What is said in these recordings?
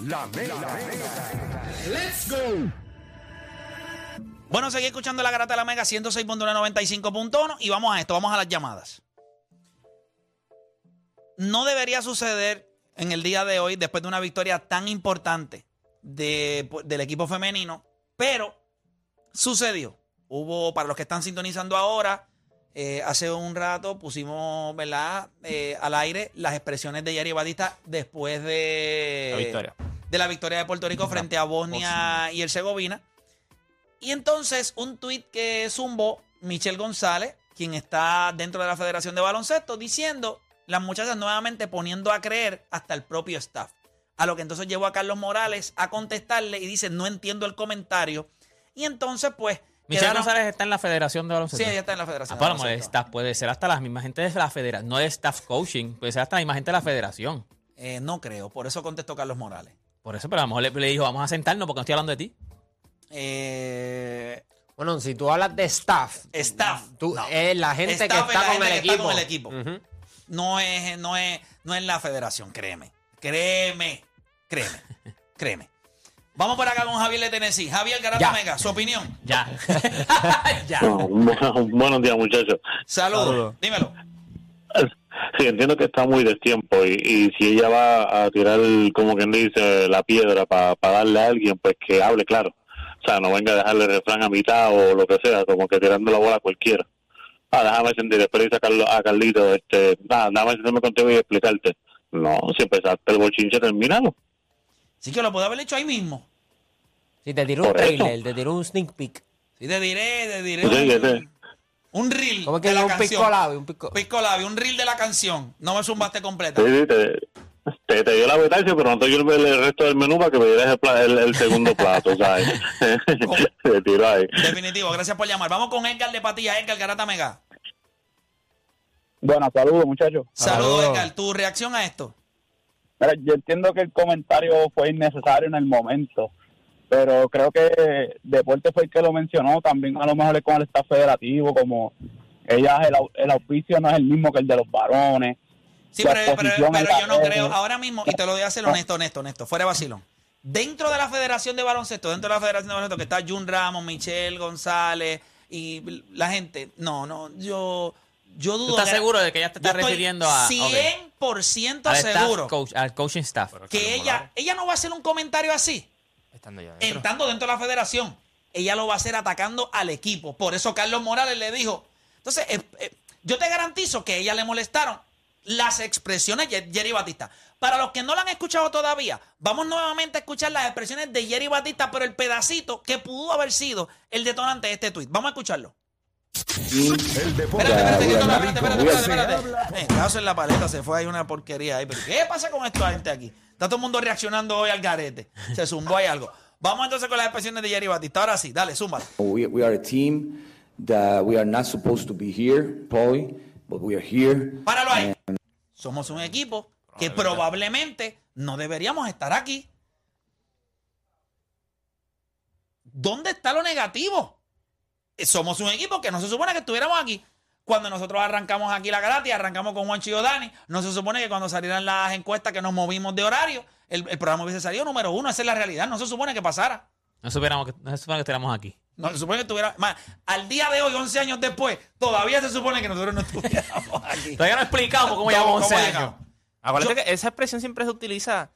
La Mega. Let's go. Bueno, seguí escuchando la garata de la Mega 106.195.1 y vamos a esto, vamos a las llamadas. No debería suceder en el día de hoy, después de una victoria tan importante de- del equipo femenino, pero sucedió. Hubo, para los que están sintonizando ahora, eh, hace un rato pusimos, ¿verdad?, Eh, al aire las expresiones de Yari Batista después de La victoria. de la victoria de Puerto Rico frente a Bosnia y Herzegovina. Y entonces un tuit que zumbó Michelle González, quien está dentro de la Federación de Baloncesto, diciendo las muchachas nuevamente poniendo a creer hasta el propio staff. A lo que entonces llevó a Carlos Morales a contestarle y dice, no entiendo el comentario. Y entonces, pues... Michelle González está en la Federación de Sí, Baloncesto. ella está en la Federación. Ah, de staff puede ser hasta la misma gente de la federación, no de staff coaching, puede ser hasta la misma gente de la federación. Eh, no creo, por eso contestó Carlos Morales. Por eso, pero a lo mejor le, le dijo, vamos a sentarnos porque no estoy hablando de ti. Eh, Bueno, si tú hablas de staff, staff. tú, no. es la gente Staff que es está la con gente el que equipo. está con el equipo. Ujú. no es, no es, no es la federación, créeme. Créeme, créeme, créeme. Vamos por acá con Javier de Tennessee. Javier Garata. Mega, su opinión. Ya. ya. Buenos días, muchachos. Saludos. Saludos. Dímelo. Sí, entiendo que está muy destiempo y, y si ella va a tirar, como quien dice, la piedra para darle a alguien, pues que hable claro. O sea, no venga a dejarle el refrán a mitad o lo que sea, como que tirando la bola a cualquiera. Ah, déjame sentir, después dice a, Carlos, a Carlito, este, nada, déjame sentarme contigo y explicarte. No, si empezaste el bochinche, terminado. Sí que lo puedo haber hecho ahí mismo. Si te tiró un trailer, te tiró un sneak peek. Sí, te diré, te diré. Sí, un, un reel ¿Cómo es que de la un canción. pisco labio? Un pisco... Pisco labio, un reel de la canción. No me zumbaste completa. Sí, sí, te, te, te dio la betancia, pero no te dio el, el resto del menú para que me dieras el, pla- el, el segundo plato, ¿sabes? te tiró ahí. Definitivo, gracias por llamar. Vamos con Edgar de Patilla, Edgar Garata Mega. Bueno, saludos muchachos. Saludos, Saludos. Edgar. Tu reacción a esto. Mira, yo entiendo que el comentario fue innecesario en el momento, pero creo que Deporte fue el que lo mencionó, también a lo mejor es con el staff federativo, como ella el, el auspicio no es el mismo que el de los varones. Sí, pero, pero- pero yo no creo, ahora mismo, y te lo voy a hacer honesto, honesto, honesto, fuera de vacilón. Dentro de la Federación de Baloncesto, dentro de la Federación de Baloncesto, que está Jun Ramos, Michelle González y la gente, no, no, yo, yo dudo. ¿Tú estás que- seguro de que ella te está refiriendo a... ok, 100% al, staff seguro coach- al coaching staff? que ella, ella no va a hacer un comentario así, Estando ya dentro. entrando dentro de la federación. Ella lo va a hacer atacando al equipo. Por eso Carlos Morales le dijo. Entonces, eh, eh, yo te garantizo que a ella le molestaron las expresiones de Jerry Batista. Para los que no la han escuchado todavía, vamos nuevamente a escuchar las expresiones de Jerry Batista, pero el pedacito que pudo haber sido el detonante de este tweet. Vamos a escucharlo. El deporte. Espérate, espérate, espérate, espérate, espérate, espérate. Caso en la paleta, se fue ahí una porquería ahí. Pero ¿qué pasa con esta gente aquí? Está todo el mundo reaccionando hoy al garete. Se zumbó ahí algo. Vamos entonces con las expresiones de Jerry Batista. Ahora sí, dale, zúmbala. We, we are a team that we are not supposed to be here, probably, but we are here. Páralo ahí. Somos un equipo que probablemente no deberíamos estar aquí. ¿Dónde está lo negativo? Somos un equipo que no se supone que estuviéramos aquí. Cuando nosotros arrancamos aquí la garata y arrancamos con Juan Dani, no se supone que cuando salieran las encuestas que nos movimos de horario, el, el programa hubiese salido número uno. Esa es la realidad. No se supone que pasara. No supiéramos que, no se supone que estuviéramos aquí. No se supone que estuviera. Más, al día de hoy, 11 años después, todavía se supone que nosotros no estuviéramos aquí. Todavía no explicamos cómo ¿Cómo- llevamos cómo 11 años. llegamos? Acuérdate Yo- que esa expresión siempre se utiliza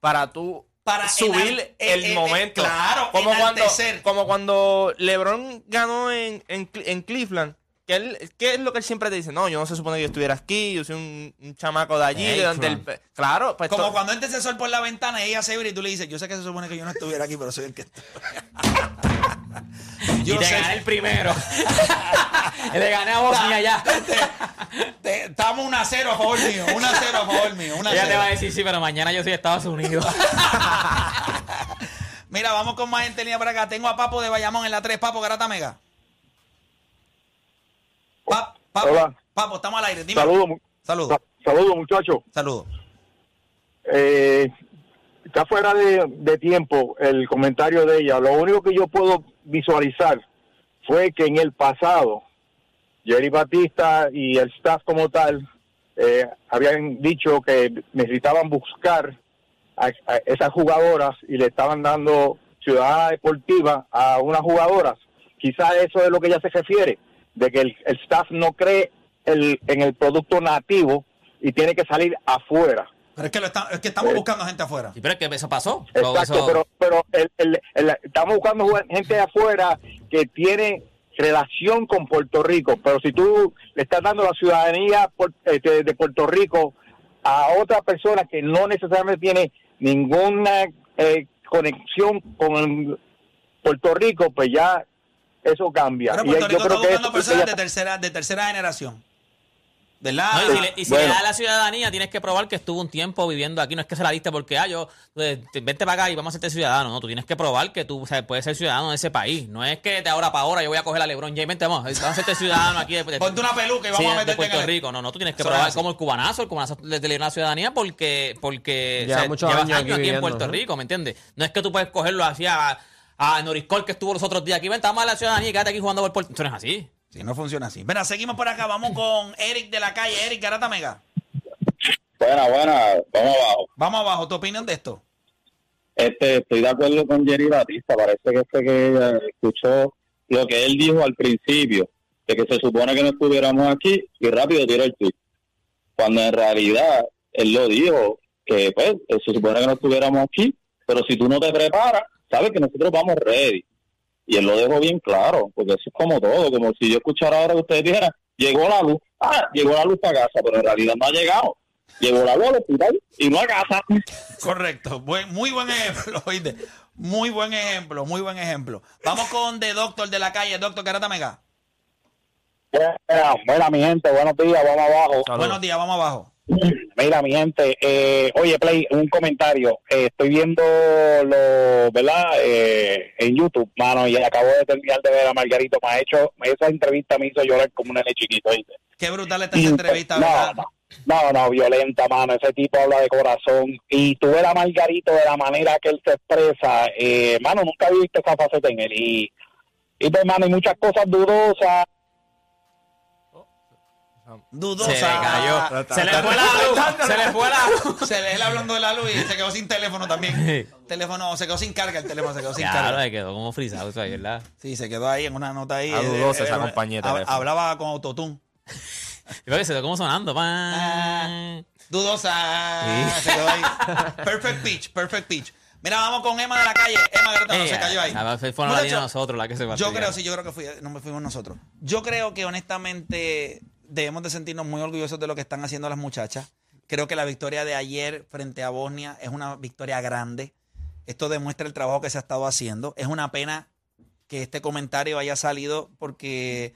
para tú Para subir enar- el, eh, eh, momento. claro, como cuando, como cuando LeBron ganó en, en, en Cleveland. Que él, ¿Qué es lo que él siempre te dice? No, yo no se supone que yo estuviera aquí, yo soy un, un chamaco de allí. Hey, donde el- claro, pues Como to- cuando entra ese sol por la ventana y ella se abre y tú le dices, yo sé que se supone que yo no estuviera aquí, pero soy el que estoy. y te gané el primero. Le gané a Bosnia ya. Estamos 1 a 0 a favor mío, 1 a 0 a favor mío, 1 a Ella 0. te va a decir, sí, pero mañana yo soy de Estados Unidos. Mira, vamos con más gente en línea para acá. Tengo a Papo de Bayamón en la 3, Papo Garata Mega. Pa- Papo, Hola. Papo, estamos al aire. Dime. Saludos, Saludos. sa- saludos muchachos. Saludos. Eh, está fuera de, de tiempo el comentario de ella. Lo único que yo puedo visualizar fue que en el pasado Jerry Batista y el staff como tal eh, habían dicho que necesitaban buscar a, esas jugadoras y le estaban dando ciudadana deportiva a unas jugadoras. Quizás eso es lo que ella se refiere, de que el, staff no cree en el producto nativo y tiene que salir afuera. Pero es que, lo está- es que estamos buscando gente afuera. Sí, pero es que eso pasó. Exacto, eso- pero, pero el- el- el- estamos buscando gente de afuera que tiene relación con Puerto Rico, pero si tú le estás dando la ciudadanía por- este, de Puerto Rico a otra persona que no necesariamente tiene ninguna eh, conexión con el Puerto Rico, pues ya eso cambia. Pero Y Puerto yo Rico está creo que buscando eso- personas de tercera, de tercera generación. ¿Verdad? No, y si, le, y si le das la ciudadanía, tienes que probar que estuvo un tiempo viviendo aquí. No es que se la diste porque, ah, yo, eh, te- vente para acá y vamos a hacerte ciudadano. No, tú tienes que probar que tú o sea, puedes ser ciudadano de ese país. No es que de ahora para ahora yo voy a coger a LeBron James, vente, vamos, vamos a hacerte ciudadano aquí. De, de- Ponte una peluca y vamos Sí, a de meterte Puerto en el- Rico. No, no, tú tienes que Eso probar como el cubanazo. El cubanazo le dio la ciudadanía porque, porque o sea, sea, muchos llevas años aquí en viviendo, Puerto ¿no? Rico, ¿me entiendes? No es que tú puedes cogerlo así a, a Noriscol que estuvo los otros días aquí. Vente, vamos a la ciudadanía y quédate aquí jugando por Puerto Eso no es así. Sí, no funciona así. Mira, seguimos por acá. Vamos con Eric de la calle. Eric Garata Mega. Buena, buena, vamos abajo. Vamos abajo. ¿Tu opinión de esto? Este, estoy de acuerdo con Jerry Batista, parece que fue que escuchó lo que él dijo al principio, de que se supone que no estuviéramos aquí y rápido tiró el tweet. Cuando en realidad él lo dijo, que pues se supone que no estuviéramos aquí, pero si tú no te preparas, sabes que nosotros vamos ready. Y él lo dejó bien claro, porque eso es como todo, como si yo escuchara ahora que ustedes dijeran, llegó la luz, ah, llegó la luz para casa, pero en realidad no ha llegado. Llegó la luz al hospital y no a casa. Correcto. Buen- muy buen ejemplo, oíste. Muy buen ejemplo, muy buen ejemplo. Vamos con The Doctor de la calle. Doctor Garata Mega. Buena, buena, mi gente, buenos días, vamos abajo. Buenos días, vamos abajo. Mira, mi gente, eh, oye, Play, un comentario. Eh, estoy viendo lo, ¿verdad? Eh, en YouTube, mano, y acabo de terminar de ver a Margarito. Me ha hecho, esa entrevista me hizo llorar como un nene chiquito, ¿viste? Qué brutal esta entrevista, no, ¿verdad? no, no, no, violenta, mano. Ese tipo habla de corazón. Y tú ves a Margarito de la manera que él se expresa. Eh, mano, nunca he visto esa faceta en él. Y, y pues, mano, hay muchas cosas dudosas. Dudosa. Se le cayó. Se le fue la luz. Se le fue la luz. Se le él hablando de la luz y se quedó sin teléfono también. teléfono, se quedó sin carga el teléfono, se quedó sin Claro, carga. se quedó como frisado eso ahí, ¿verdad? Sí, se quedó ahí en una nota ahí. Ah, eh, dudosa esa eh, compañía de hab- teléfono. Hablaba con autotune. Y veo que se quedó como sonando. pa. Ah, dudosa. Se quedó ahí. Perfect pitch, perfect pitch. Mira, vamos con Emma de la calle. Emma Garata no se cayó ahí. ah, Fue fueron la de nosotros la que se Yo fastidiaron. creo, sí, yo creo que fui, no me fuimos nosotros. Yo creo que honestamente debemos de sentirnos muy orgullosos de lo que están haciendo las muchachas. Creo que la victoria de ayer frente a Bosnia es una victoria grande. Esto demuestra el trabajo que se ha estado haciendo. Es una pena que este comentario haya salido porque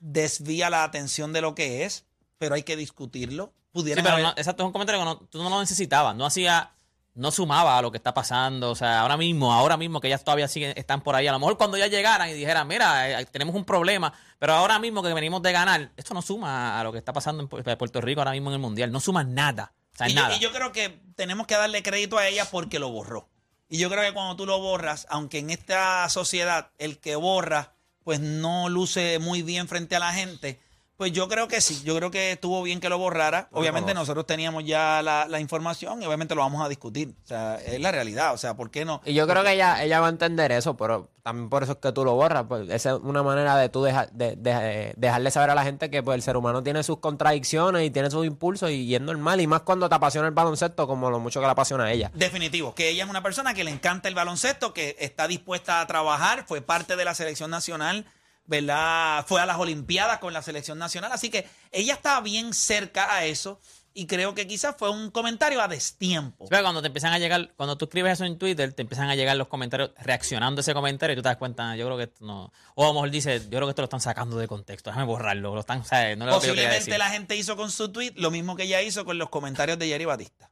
desvía la atención de lo que es, pero hay que discutirlo. Sí, pero haber- no, exacto, es un comentario que no- tú no lo necesitabas, no hacía, no sumaba a lo que está pasando, o sea, ahora mismo, ahora mismo que ellas todavía siguen, están por ahí, a lo mejor cuando ya llegaran y dijeran, mira, eh, tenemos un problema, pero ahora mismo que venimos de ganar, esto no suma a lo que está pasando en Pu- Puerto Rico ahora mismo en el Mundial, no suma nada, o sea, y, yo, nada. y yo creo que tenemos que darle crédito a ella porque lo borró. Y yo creo que cuando tú lo borras, aunque en esta sociedad el que borra, pues no luce muy bien frente a la gente, pues yo creo que sí, yo creo que estuvo bien que lo borrara. Obviamente nosotros teníamos ya la, la información y obviamente lo vamos a discutir. O sea, es la realidad. O sea, ¿por qué no? Y yo creo que ella, ella va a entender eso, pero también por eso es que tú lo borras. Pues esa es una manera de tú deja- de, de- dejarle saber a la gente que pues, el ser humano tiene sus contradicciones y tiene sus impulsos y, y es normal. Y más cuando te apasiona el baloncesto como lo mucho que le apasiona a ella. Definitivo, que ella es una persona que le encanta el baloncesto, que está dispuesta a trabajar, fue parte de la selección nacional, ¿verdad? Fue a las Olimpiadas con la selección nacional, así que ella está bien cerca a eso y creo que quizás fue un comentario a destiempo. Pero cuando te empiezan a llegar, cuando tú escribes eso en Twitter, te empiezan a llegar los comentarios reaccionando a ese comentario y tú te das cuenta, yo creo que esto no. O a lo mejor dice, yo creo que esto lo están sacando de contexto, déjame borrarlo. Lo están, o sea, no Posiblemente decir. la gente hizo con su tweet lo mismo que ella hizo con los comentarios de Jerry Batista.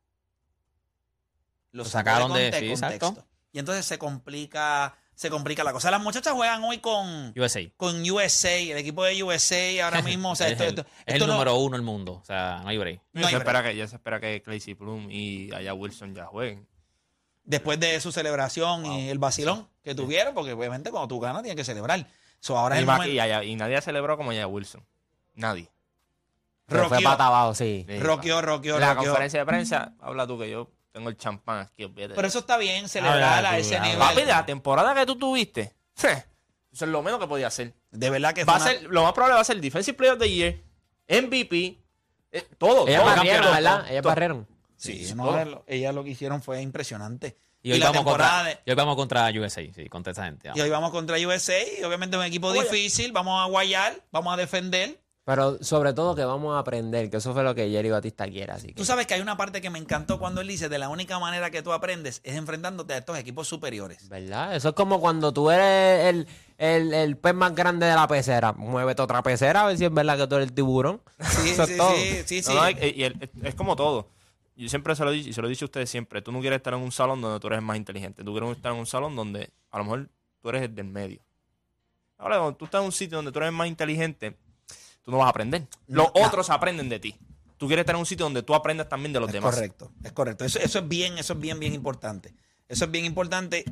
Lo sacaron de- conte- sí, exacto. contexto. Y entonces se complica, se complica la cosa. Las muchachas juegan hoy con, USA. con USA, el equipo de USA ahora mismo. O sea, es esto, el, esto- es esto el no- número uno del mundo. O sea, no hay break. no ya, hay se espera que, ya se espera que Claycy Plum y allá Wilson ya jueguen. Después de su celebración y el vacilón que tuvieron, porque obviamente cuando tú ganas tienes que celebrar. So, ahora es Y, el ma- momento. y allá- y nadie celebró como allá Wilson. Nadie. Pero fue Roqueó, pata abajo, sí. Roqueó, roqueó, En la roqueó. conferencia de prensa, habla tú que yo tengo el champán aquí, olvídate. Pero eso está bien, celebrar a ese nivel. Papi, de la temporada que tú tuviste, eso es lo menos que podía hacer. De verdad que Va fue a una- ser, lo más probable va a ser Defensive Player of the Year, MVP, eh, todo. Ellas todo, barrieron, todo, ¿verdad? todo, Ellas todo. barrieron. Sí, Sí, no, ellas lo- ellas lo que hicieron fue impresionante. Y hoy, la vamos temporada contra, de- y hoy vamos contra USA, sí, contra esa gente. y hoy vamos contra USA, y obviamente es un equipo Oye. difícil, vamos a guayar, vamos a defender. Pero sobre todo que vamos a aprender, que eso fue lo que Jerry Batista quiere. Así que. Tú sabes que hay una parte que me encantó cuando él dice, de la única manera que tú aprendes es enfrentándote a estos equipos superiores. ¿Verdad? Eso es como cuando tú eres el, el, el pez más grande de la pecera. Muévete otra pecera a ver si es verdad que tú eres el tiburón. Sí, Eso es sí, todo. sí, sí, sí. No, no, es- y el- es como todo. Yo siempre se lo he dicho, y se lo he dicho a ustedes siempre. Tú no quieres estar en un salón donde tú eres el más inteligente. Tú quieres estar en un salón donde a lo mejor tú eres el del medio. Ahora, cuando tú estás en un sitio donde tú eres el más inteligente, tú no vas a aprender. Los No. otros aprenden de ti. Tú quieres estar en un sitio donde tú aprendas también de los Es demás. correcto, es correcto. Eso, eso es bien, eso es bien, bien importante. Eso es bien importante.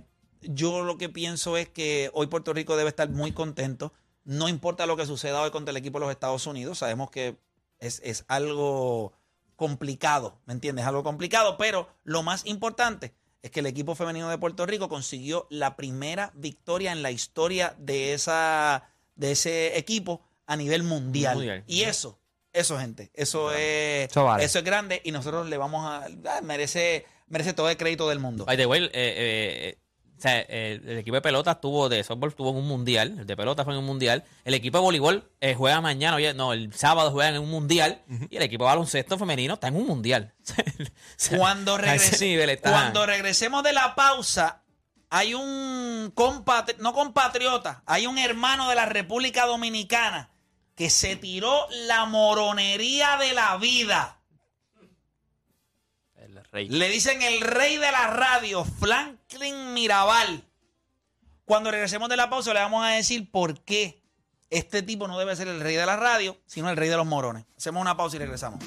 Yo lo que pienso es que hoy Puerto Rico debe estar muy contento. No importa lo que suceda hoy contra el equipo de los Estados Unidos. Sabemos que es, es algo complicado, ¿me entiendes? Algo complicado, pero lo más importante es que el equipo femenino de Puerto Rico consiguió la primera victoria en la historia de, esa, de ese equipo a nivel mundial. Mundial. Y eso, eso, gente, eso es, Eso vale. eso es grande y nosotros le vamos a. ah, merece, merece todo el crédito del mundo. By the way, eh, eh, eh, o sea, eh, el equipo de pelota estuvo de softball estuvo en un mundial, el de pelota fue en un mundial, el equipo de voleibol eh, juega mañana, oye, no, el sábado juegan en un mundial y el equipo de baloncesto femenino está en un mundial. O sea, Cuando, a ese regrese- nivel está- cuando regresemos de la pausa, hay un compatri- no compatriota, hay un hermano de la República Dominicana que se tiró la moronería de la vida. El rey. Le dicen el rey de la radio, Franklin Mirabal. Cuando regresemos de la pausa le vamos a decir por qué este tipo no debe ser el rey de la radio, sino el rey de los morones. Hacemos una pausa y regresamos.